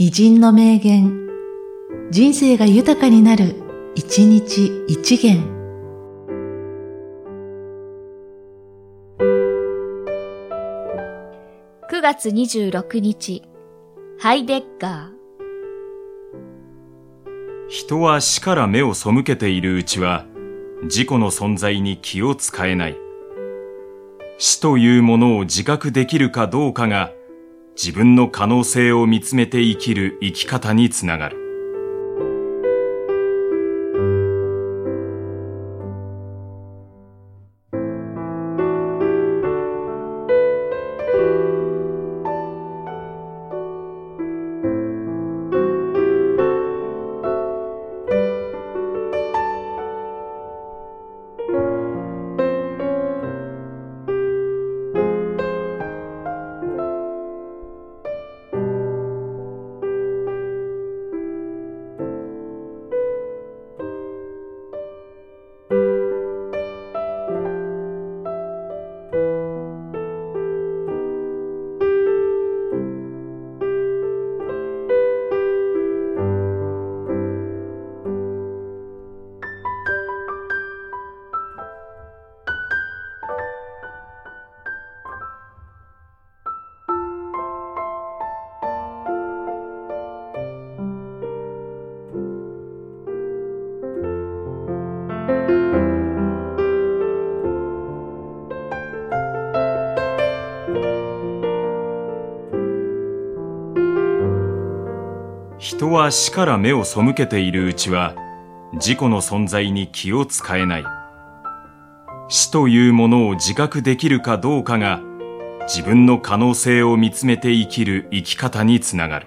偉人の名言、人生が豊かになる、一日一元。9月26日、ハイデッガー。人は死から目を背けているうちは、自己の存在に気を使えない。死というものを自覚できるかどうかが、自分の可能性を見つめて生きる生き方につながる。人は死から目を背けているうちは、自己の存在に気を使えない。死というものを自覚できるかどうかが、自分の可能性を見つめて生きる生き方につながる。